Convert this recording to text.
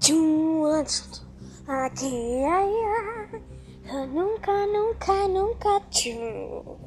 Tchum, aqui, ai, ai. Eu nunca, nunca, nunca tchum.